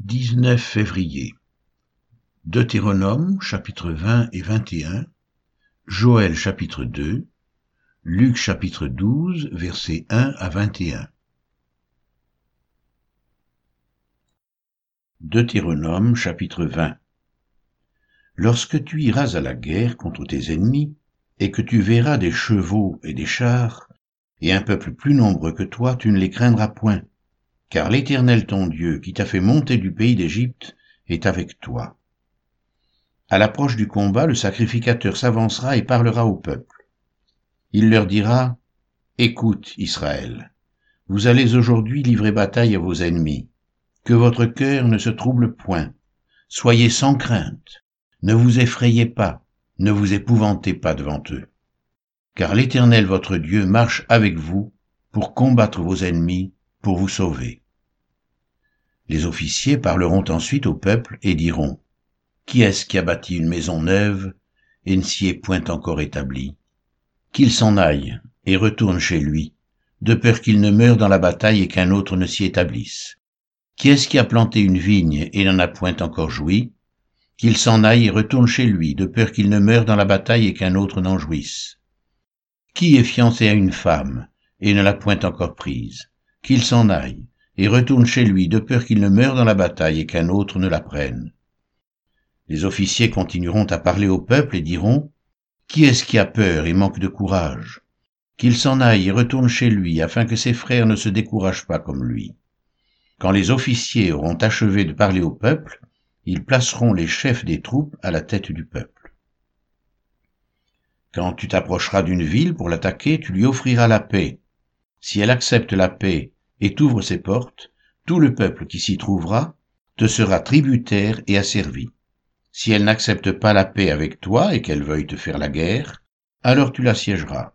19 février. Deutéronome chapitre 20 et 21, Joël chapitre 2, Luc chapitre 12 versets 1 à 21. Deutéronome chapitre 20 Lorsque tu iras à la guerre contre tes ennemis, et que tu verras des chevaux et des chars, et un peuple plus nombreux que toi, tu ne les craindras point, car l'Éternel ton Dieu, qui t'a fait monter du pays d'Égypte, est avec toi. À l'approche du combat, le sacrificateur s'avancera et parlera au peuple. Il leur dira, Écoute, Israël, vous allez aujourd'hui livrer bataille à vos ennemis. Que votre cœur ne se trouble point. Soyez sans crainte. Ne vous effrayez pas. Ne vous épouvantez pas devant eux. Car l'Éternel votre Dieu marche avec vous pour combattre vos ennemis, pour vous sauver. Les officiers parleront ensuite au peuple et diront, Qui est-ce qui a bâti une maison neuve et ne s'y est point encore établi? Qu'il s'en aille et retourne chez lui, de peur qu'il ne meure dans la bataille et qu'un autre ne s'y établisse. Qui est-ce qui a planté une vigne et n'en a point encore joui? Qu'il s'en aille et retourne chez lui, de peur qu'il ne meure dans la bataille et qu'un autre n'en jouisse. Qui est fiancé à une femme et ne l'a point encore prise? Qu'il s'en aille et retourne chez lui de peur qu'il ne meure dans la bataille et qu'un autre ne la prenne. Les officiers continueront à parler au peuple et diront, Qui est-ce qui a peur et manque de courage? Qu'il s'en aille et retourne chez lui, afin que ses frères ne se découragent pas comme lui. Quand les officiers auront achevé de parler au peuple, ils placeront les chefs des troupes à la tête du peuple. Quand tu t'approcheras d'une ville pour l'attaquer, tu lui offriras la paix. Si elle accepte la paix et t'ouvre ses portes, tout le peuple qui s'y trouvera te sera tributaire et asservi. Si elle n'accepte pas la paix avec toi et qu'elle veuille te faire la guerre, alors tu l'assiégeras.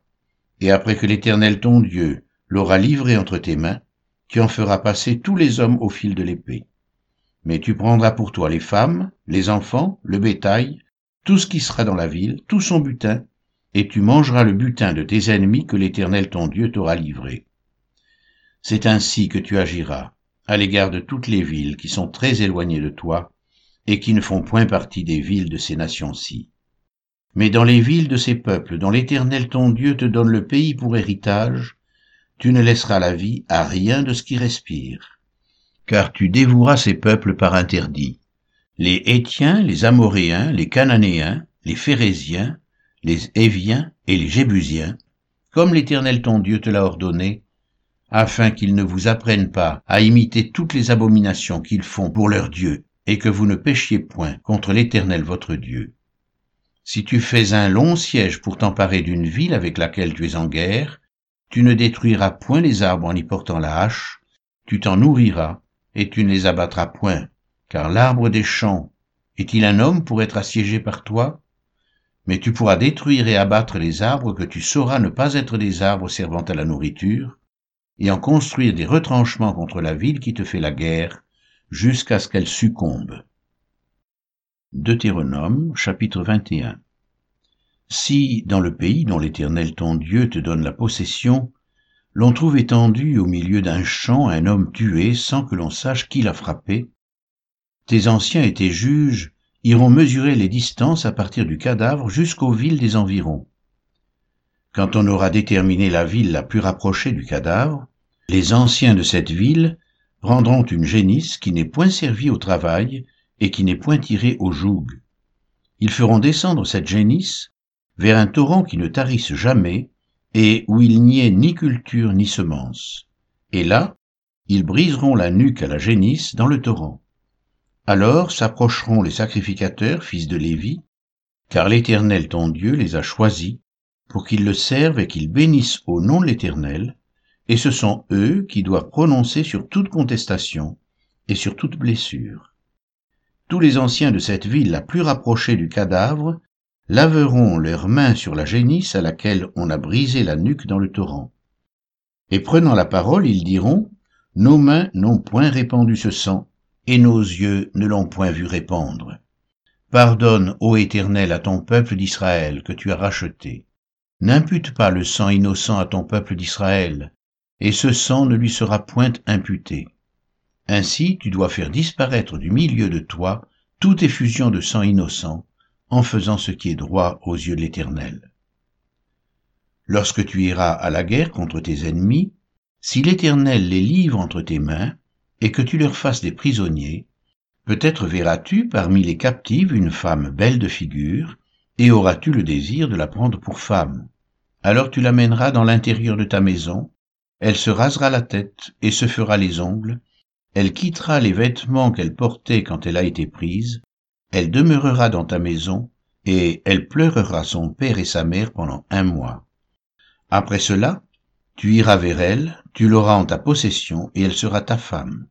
Et après que l'Éternel ton Dieu l'aura livré entre tes mains, tu en feras passer tous les hommes au fil de l'épée. Mais tu prendras pour toi les femmes, les enfants, le bétail, tout ce qui sera dans la ville, tout son butin, et tu mangeras le butin de tes ennemis que l'Éternel ton Dieu t'aura livré. C'est ainsi que tu agiras à l'égard de toutes les villes qui sont très éloignées de toi et qui ne font point partie des villes de ces nations-ci. Mais dans les villes de ces peuples dont l'Éternel ton Dieu te donne le pays pour héritage, tu ne laisseras la vie à rien de ce qui respire. Car tu dévoueras ces peuples par interdit. Les Hétiens, les Amoréens, les Cananéens, les Phérésiens, les Éviens et les Jébusiens, comme l'Éternel ton Dieu te l'a ordonné, afin qu'ils ne vous apprennent pas à imiter toutes les abominations qu'ils font pour leur Dieu, et que vous ne péchiez point contre l'Éternel votre Dieu. Si tu fais un long siège pour t'emparer d'une ville avec laquelle tu es en guerre, tu ne détruiras point les arbres en y portant la hache, tu t'en nourriras, et tu ne les abattras point, car l'arbre des champs est-il un homme pour être assiégé par toi? Mais tu pourras détruire et abattre les arbres que tu sauras ne pas être des arbres servant à la nourriture, et en construire des retranchements contre la ville qui te fait la guerre, jusqu'à ce qu'elle succombe. Deutéronome chapitre 21 Si, dans le pays dont l'Éternel ton Dieu te donne la possession, l'on trouve étendu au milieu d'un champ un homme tué sans que l'on sache qui l'a frappé, tes anciens et tes juges iront mesurer les distances à partir du cadavre jusqu'aux villes des environs. Quand on aura déterminé la ville la plus rapprochée du cadavre, les anciens de cette ville prendront une génisse qui n'est point servie au travail et qui n'est point tirée au joug. Ils feront descendre cette génisse vers un torrent qui ne tarisse jamais et où il n'y ait ni culture ni semence. Et là, ils briseront la nuque à la génisse dans le torrent. Alors s'approcheront les sacrificateurs, fils de Lévi, car l'Éternel ton Dieu les a choisis pour qu'ils le servent et qu'ils bénissent au nom de l'Éternel, et ce sont eux qui doivent prononcer sur toute contestation et sur toute blessure. Tous les anciens de cette ville la plus rapprochée du cadavre laveront leurs mains sur la génisse à laquelle on a brisé la nuque dans le torrent. Et prenant la parole, ils diront, Nos mains n'ont point répandu ce sang, et nos yeux ne l'ont point vu répandre. Pardonne, ô Éternel, à ton peuple d'Israël que tu as racheté. N'impute pas le sang innocent à ton peuple d'Israël, et ce sang ne lui sera point imputé. Ainsi tu dois faire disparaître du milieu de toi toute effusion de sang innocent, en faisant ce qui est droit aux yeux de l'Éternel. Lorsque tu iras à la guerre contre tes ennemis, si l'Éternel les livre entre tes mains, et que tu leur fasses des prisonniers, peut-être verras-tu parmi les captives une femme belle de figure, et auras-tu le désir de la prendre pour femme. Alors tu l'amèneras dans l'intérieur de ta maison, elle se rasera la tête et se fera les ongles, elle quittera les vêtements qu'elle portait quand elle a été prise, elle demeurera dans ta maison, et elle pleurera son père et sa mère pendant un mois. Après cela, tu iras vers elle, tu l'auras en ta possession, et elle sera ta femme.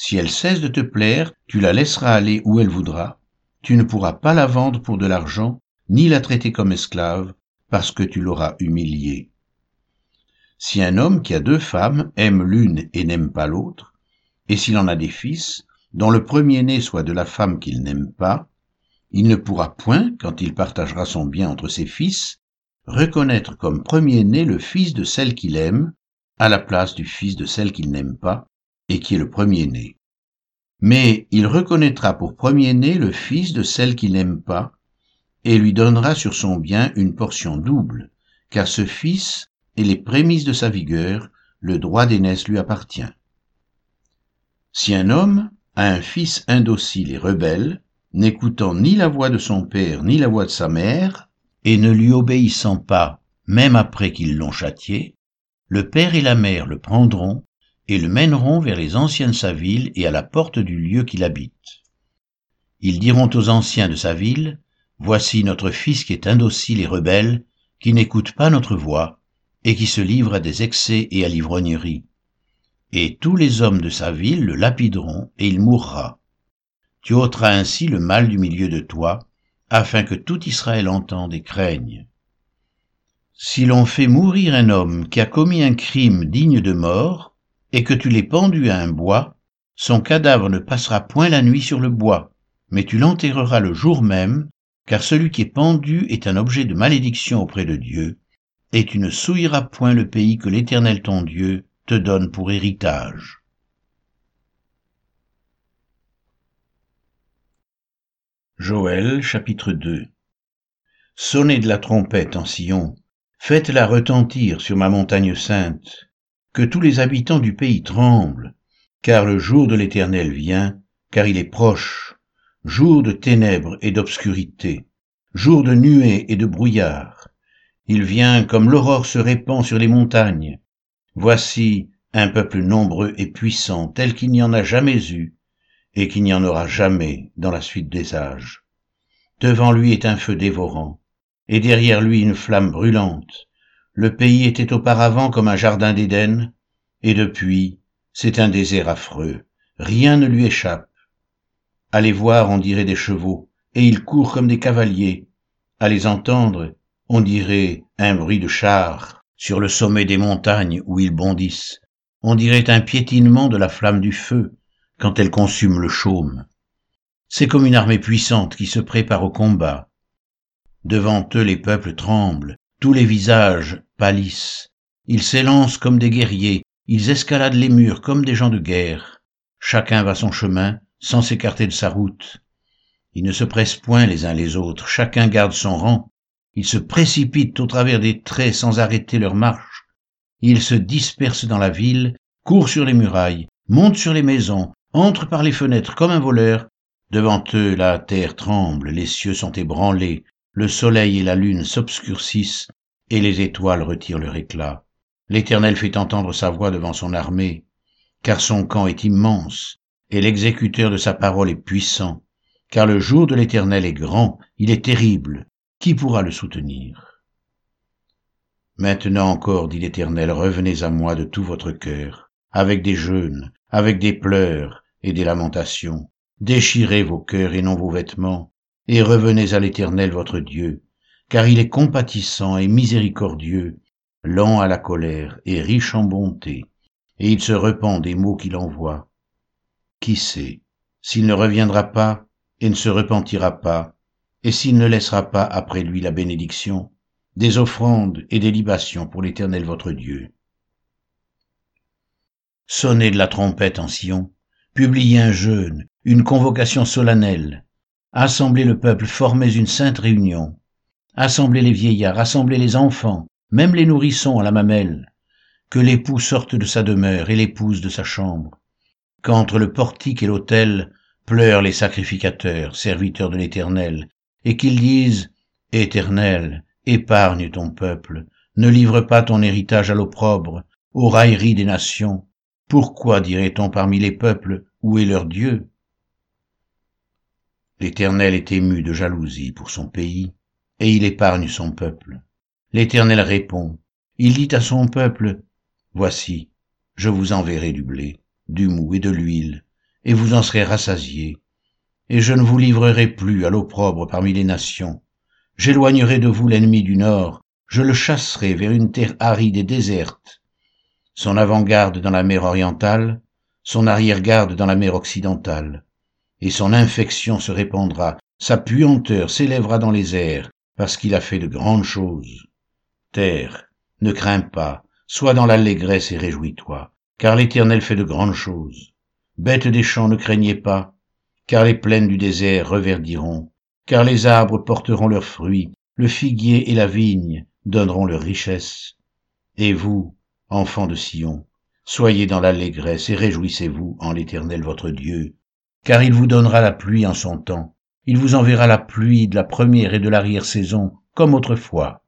Si elle cesse de te plaire, tu la laisseras aller où elle voudra, tu ne pourras pas la vendre pour de l'argent, ni la traiter comme esclave, parce que tu l'auras humiliée. Si un homme qui a deux femmes aime l'une et n'aime pas l'autre, et s'il en a des fils, dont le premier-né soit de la femme qu'il n'aime pas, il ne pourra point, quand il partagera son bien entre ses fils, reconnaître comme premier-né le fils de celle qu'il aime, à la place du fils de celle qu'il n'aime pas, et qui est le premier-né. Mais il reconnaîtra pour premier-né le fils de celle qu'il n'aime pas, et lui donnera sur son bien une portion double, car ce fils est les prémices de sa vigueur, le droit d'aînesse lui appartient. Si un homme a un fils indocile et rebelle, n'écoutant ni la voix de son père ni la voix de sa mère, et ne lui obéissant pas, même après qu'ils l'ont châtié, le père et la mère le prendront et le mèneront vers les anciens de sa ville et à la porte du lieu qu'il habite. Ils diront aux anciens de sa ville, Voici notre fils qui est indocile et rebelle, qui n'écoute pas notre voix, et qui se livre à des excès et à l'ivrognerie et tous les hommes de sa ville le lapideront, et il mourra. Tu ôteras ainsi le mal du milieu de toi, afin que tout Israël entende et craigne. Si l'on fait mourir un homme qui a commis un crime digne de mort, et que tu l'aies pendu à un bois, son cadavre ne passera point la nuit sur le bois, mais tu l'enterreras le jour même, car celui qui est pendu est un objet de malédiction auprès de Dieu, et tu ne souilleras point le pays que l'Éternel ton Dieu te donne pour héritage. Joël chapitre 2 Sonnez de la trompette en Sion, faites-la retentir sur ma montagne sainte, que tous les habitants du pays tremblent, car le jour de l'Éternel vient, car il est proche, jour de ténèbres et d'obscurité, jour de nuées et de brouillard. Il vient comme l'aurore se répand sur les montagnes, Voici un peuple nombreux et puissant tel qu'il n'y en a jamais eu et qu'il n'y en aura jamais dans la suite des âges. Devant lui est un feu dévorant, et derrière lui une flamme brûlante. Le pays était auparavant comme un jardin d'Éden, et depuis, c'est un désert affreux. Rien ne lui échappe. À les voir, on dirait des chevaux, et ils courent comme des cavaliers. À les entendre, on dirait un bruit de chars sur le sommet des montagnes où ils bondissent. On dirait un piétinement de la flamme du feu quand elle consume le chaume. C'est comme une armée puissante qui se prépare au combat. Devant eux les peuples tremblent, tous les visages pâlissent. Ils s'élancent comme des guerriers, ils escaladent les murs comme des gens de guerre. Chacun va son chemin, sans s'écarter de sa route. Ils ne se pressent point les uns les autres, chacun garde son rang, ils se précipitent au travers des traits sans arrêter leur marche. Ils se dispersent dans la ville, courent sur les murailles, montent sur les maisons, entrent par les fenêtres comme un voleur. Devant eux, la terre tremble, les cieux sont ébranlés, le soleil et la lune s'obscurcissent, et les étoiles retirent leur éclat. L'Éternel fait entendre sa voix devant son armée, car son camp est immense, et l'exécuteur de sa parole est puissant, car le jour de l'Éternel est grand, il est terrible, qui pourra le soutenir? Maintenant encore, dit l'Éternel, revenez à moi de tout votre cœur, avec des jeûnes, avec des pleurs et des lamentations. Déchirez vos cœurs et non vos vêtements, et revenez à l'Éternel votre Dieu, car il est compatissant et miséricordieux, lent à la colère et riche en bonté, et il se repent des maux qu'il envoie. Qui sait, s'il ne reviendra pas et ne se repentira pas, et s'il ne laissera pas après lui la bénédiction, des offrandes et des libations pour l'Éternel votre Dieu. Sonnez de la trompette en Sion, publiez un jeûne, une convocation solennelle, assemblez le peuple, formez une sainte réunion, assemblez les vieillards, assemblez les enfants, même les nourrissons à la mamelle, que l'époux sorte de sa demeure et l'épouse de sa chambre, qu'entre le portique et l'autel pleurent les sacrificateurs, serviteurs de l'Éternel, et qu'ils disent, Éternel, épargne ton peuple, ne livre pas ton héritage à l'opprobre, aux railleries des nations. Pourquoi dirait-on parmi les peuples, où est leur Dieu? L'Éternel est ému de jalousie pour son pays, et il épargne son peuple. L'Éternel répond, il dit à son peuple, Voici, je vous enverrai du blé, du mou et de l'huile, et vous en serez rassasiés, et je ne vous livrerai plus à l'opprobre parmi les nations. J'éloignerai de vous l'ennemi du nord, je le chasserai vers une terre aride et déserte, son avant-garde dans la mer orientale, son arrière-garde dans la mer occidentale, et son infection se répandra, sa puanteur s'élèvera dans les airs, parce qu'il a fait de grandes choses. Terre, ne crains pas, sois dans l'allégresse et réjouis-toi, car l'Éternel fait de grandes choses. Bêtes des champs, ne craignez pas, car les plaines du désert reverdiront, car les arbres porteront leurs fruits, le figuier et la vigne donneront leur richesse. Et vous, enfants de Sion, soyez dans l'allégresse et réjouissez-vous en l'Éternel votre Dieu, car il vous donnera la pluie en son temps, il vous enverra la pluie de la première et de l'arrière-saison, comme autrefois.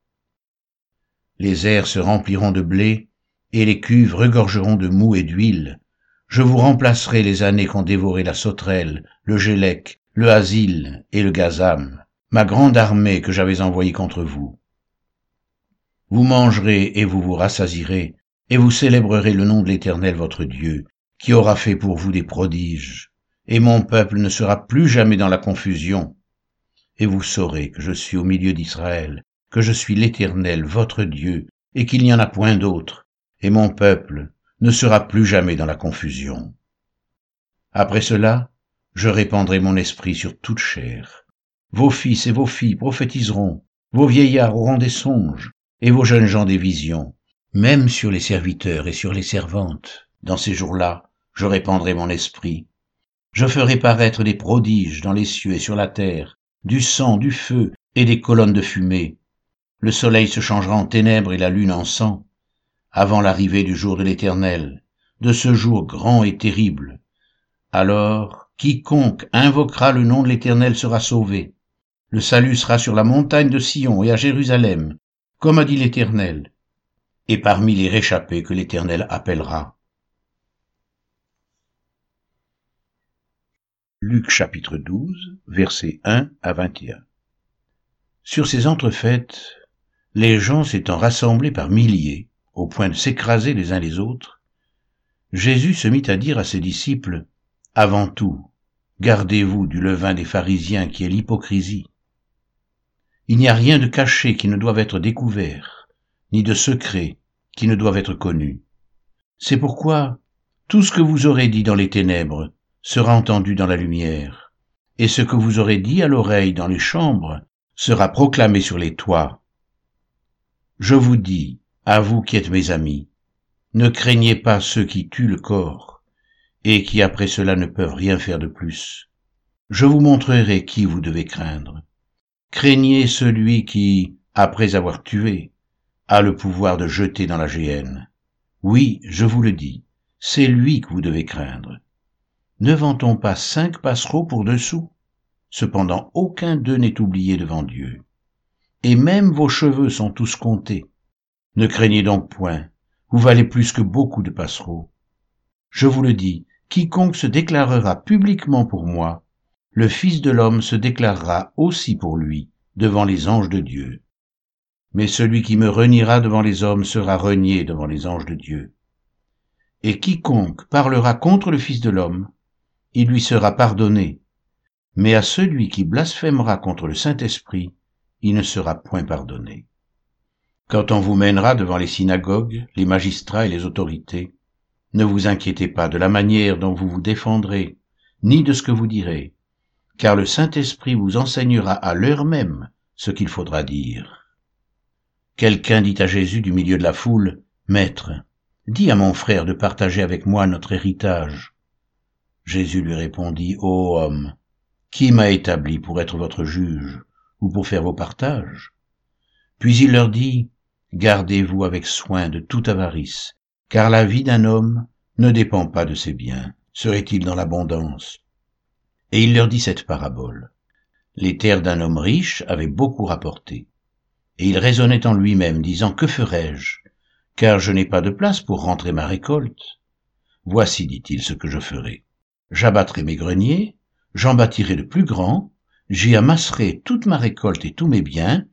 Les airs se rempliront de blé, et les cuves regorgeront de mou et d'huile. Je vous remplacerai les années qu'ont dévoré la sauterelle, le gélec, le asile et le gazam, ma grande armée que j'avais envoyée contre vous. Vous mangerez et vous vous rassasirez, et vous célébrerez le nom de l'Éternel votre Dieu, qui aura fait pour vous des prodiges, et mon peuple ne sera plus jamais dans la confusion. Et vous saurez que je suis au milieu d'Israël, que je suis l'Éternel votre Dieu, et qu'il n'y en a point d'autre, et mon peuple ne sera plus jamais dans la confusion. Après cela, je répandrai mon esprit sur toute chair. Vos fils et vos filles prophétiseront, vos vieillards auront des songes, et vos jeunes gens des visions, même sur les serviteurs et sur les servantes. Dans ces jours-là, je répandrai mon esprit. Je ferai paraître des prodiges dans les cieux et sur la terre, du sang, du feu et des colonnes de fumée. Le soleil se changera en ténèbres et la lune en sang, avant l'arrivée du jour de l'Éternel, de ce jour grand et terrible. Alors, quiconque invoquera le nom de l'Éternel sera sauvé. Le salut sera sur la montagne de Sion et à Jérusalem, comme a dit l'Éternel, et parmi les réchappés que l'Éternel appellera. Luc chapitre 12, versets 1 à 21. Sur ces entrefaites, les gens s'étant rassemblés par milliers, au point de s'écraser les uns les autres, Jésus se mit à dire à ses disciples, Avant tout, gardez-vous du levain des pharisiens qui est l'hypocrisie. Il n'y a rien de caché qui ne doive être découvert, ni de secret qui ne doive être connu. C'est pourquoi tout ce que vous aurez dit dans les ténèbres sera entendu dans la lumière, et ce que vous aurez dit à l'oreille dans les chambres sera proclamé sur les toits. Je vous dis, à vous qui êtes mes amis, ne craignez pas ceux qui tuent le corps, et qui après cela ne peuvent rien faire de plus. Je vous montrerai qui vous devez craindre. Craignez celui qui, après avoir tué, a le pouvoir de jeter dans la géhenne. Oui, je vous le dis, c'est lui que vous devez craindre. Ne vend-on pas cinq passereaux pour deux sous Cependant, aucun d'eux n'est oublié devant Dieu. Et même vos cheveux sont tous comptés. Ne craignez donc point, vous valez plus que beaucoup de passereaux. Je vous le dis, quiconque se déclarera publiquement pour moi, le Fils de l'homme se déclarera aussi pour lui devant les anges de Dieu. Mais celui qui me reniera devant les hommes sera renié devant les anges de Dieu. Et quiconque parlera contre le Fils de l'homme, il lui sera pardonné, mais à celui qui blasphémera contre le Saint-Esprit, il ne sera point pardonné. Quand on vous mènera devant les synagogues, les magistrats et les autorités, ne vous inquiétez pas de la manière dont vous vous défendrez, ni de ce que vous direz, car le Saint-Esprit vous enseignera à l'heure même ce qu'il faudra dire. Quelqu'un dit à Jésus du milieu de la foule, Maître, dis à mon frère de partager avec moi notre héritage. Jésus lui répondit, Ô homme, qui m'a établi pour être votre juge ou pour faire vos partages? Puis il leur dit, Gardez-vous avec soin de toute avarice, car la vie d'un homme ne dépend pas de ses biens. Serait-il dans l'abondance? Et il leur dit cette parabole. Les terres d'un homme riche avaient beaucoup rapporté. Et il raisonnait en lui-même, disant, Que ferai-je Car je n'ai pas de place pour rentrer ma récolte? Voici, dit-il, ce que je ferai. J'abattrai mes greniers, j'en bâtirai de plus grands, j'y amasserai toute ma récolte et tous mes biens,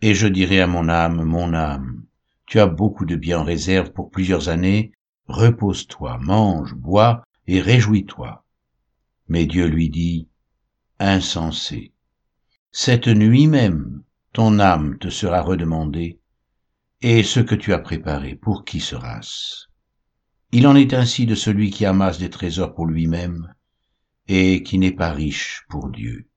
et je dirai à mon âme, mon âme, tu as beaucoup de biens en réserve pour plusieurs années, repose-toi, mange, bois, et réjouis-toi. Mais Dieu lui dit, insensé, cette nuit même, ton âme te sera redemandée, et ce que tu as préparé, pour qui sera-ce? Il en est ainsi de celui qui amasse des trésors pour lui-même, et qui n'est pas riche pour Dieu.